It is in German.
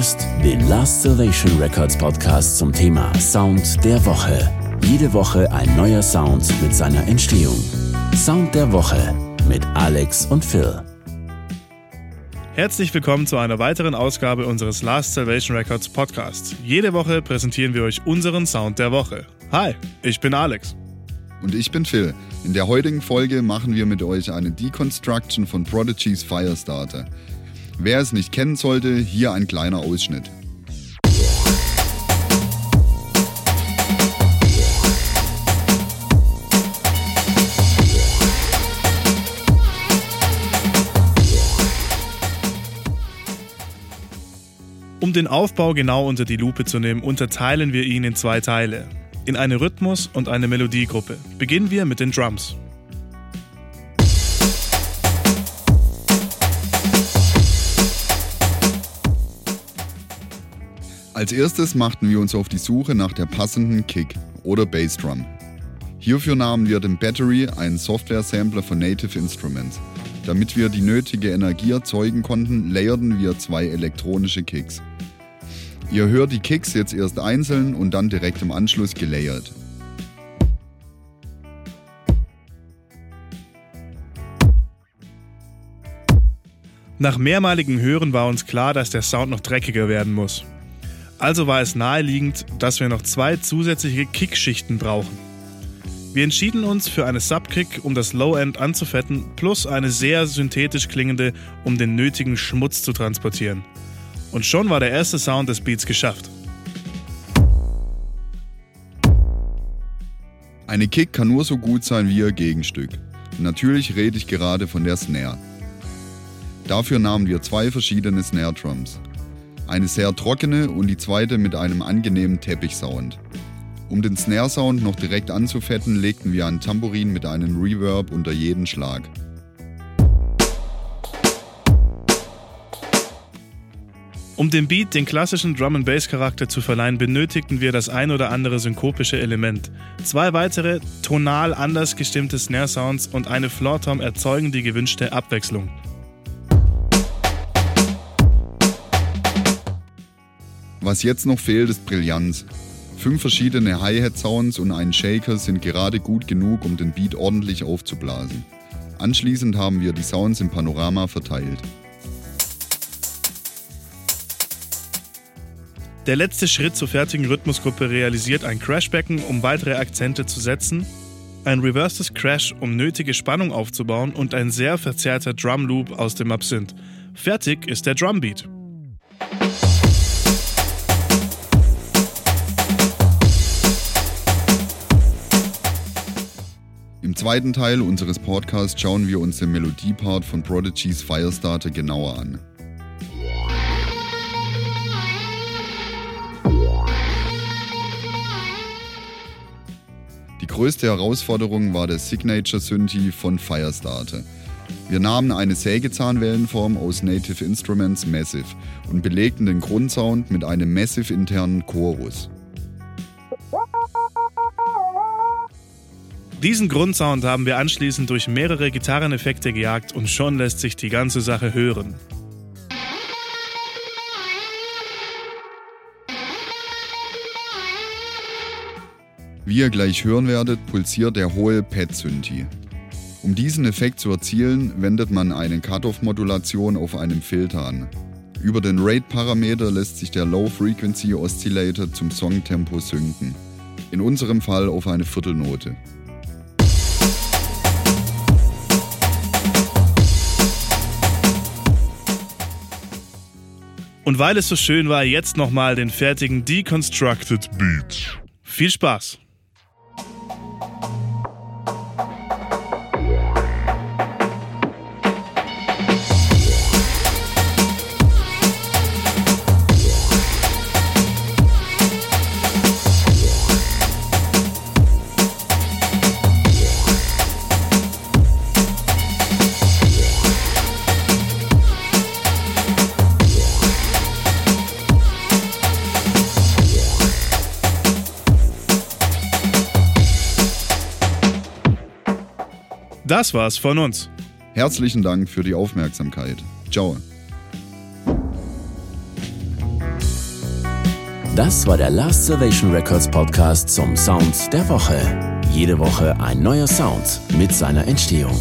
hörst den Last Salvation Records Podcast zum Thema Sound der Woche. Jede Woche ein neuer Sound mit seiner Entstehung. Sound der Woche mit Alex und Phil. Herzlich willkommen zu einer weiteren Ausgabe unseres Last Salvation Records Podcasts. Jede Woche präsentieren wir euch unseren Sound der Woche. Hi, ich bin Alex. Und ich bin Phil. In der heutigen Folge machen wir mit euch eine Deconstruction von Prodigy's Firestarter. Wer es nicht kennen sollte, hier ein kleiner Ausschnitt. Um den Aufbau genau unter die Lupe zu nehmen, unterteilen wir ihn in zwei Teile. In eine Rhythmus- und eine Melodiegruppe. Beginnen wir mit den Drums. Als erstes machten wir uns auf die Suche nach der passenden Kick oder Bassdrum. Hierfür nahmen wir den Battery, einen Software-Sampler von Native Instruments. Damit wir die nötige Energie erzeugen konnten, layerten wir zwei elektronische Kicks. Ihr hört die Kicks jetzt erst einzeln und dann direkt im Anschluss gelayert. Nach mehrmaligem Hören war uns klar, dass der Sound noch dreckiger werden muss. Also war es naheliegend, dass wir noch zwei zusätzliche Kickschichten brauchen. Wir entschieden uns für eine Subkick, um das Low-End anzufetten, plus eine sehr synthetisch klingende, um den nötigen Schmutz zu transportieren. Und schon war der erste Sound des Beats geschafft. Eine Kick kann nur so gut sein wie ihr Gegenstück. Natürlich rede ich gerade von der Snare. Dafür nahmen wir zwei verschiedene Snare Drums. Eine sehr trockene und die zweite mit einem angenehmen Teppichsound. Um den Snare-Sound noch direkt anzufetten, legten wir ein Tambourin mit einem Reverb unter jeden Schlag. Um dem Beat den klassischen Drum and Bass Charakter zu verleihen, benötigten wir das ein oder andere synkopische Element. Zwei weitere tonal anders gestimmte Snare Sounds und eine Floor Tom erzeugen die gewünschte Abwechslung. Was jetzt noch fehlt, ist Brillanz. Fünf verschiedene Hi-Hat-Sounds und ein Shaker sind gerade gut genug, um den Beat ordentlich aufzublasen. Anschließend haben wir die Sounds im Panorama verteilt. Der letzte Schritt zur fertigen Rhythmusgruppe realisiert ein Crashbecken, um weitere Akzente zu setzen, ein Reverses Crash, um nötige Spannung aufzubauen und ein sehr verzerrter Drum Loop aus dem Absinth. Fertig ist der Drumbeat. Im zweiten Teil unseres Podcasts schauen wir uns den Melodiepart von Prodigy's Firestarter genauer an. Die größte Herausforderung war der Signature Synthi von Firestarter. Wir nahmen eine Sägezahnwellenform aus Native Instruments Massive und belegten den Grundsound mit einem Massive internen Chorus. Diesen Grundsound haben wir anschließend durch mehrere Gitarreneffekte gejagt und schon lässt sich die ganze Sache hören. Wie ihr gleich hören werdet, pulsiert der hohe Pad-Synthi. Um diesen Effekt zu erzielen, wendet man eine Cut-Off-Modulation auf einem Filter an. Über den Rate-Parameter lässt sich der Low-Frequency Oscillator zum Songtempo synken. In unserem Fall auf eine Viertelnote. Und weil es so schön war, jetzt nochmal den fertigen Deconstructed Beat. Viel Spaß! Das war's von uns. Herzlichen Dank für die Aufmerksamkeit. Ciao. Das war der Last Salvation Records Podcast zum Sound der Woche. Jede Woche ein neuer Sound mit seiner Entstehung.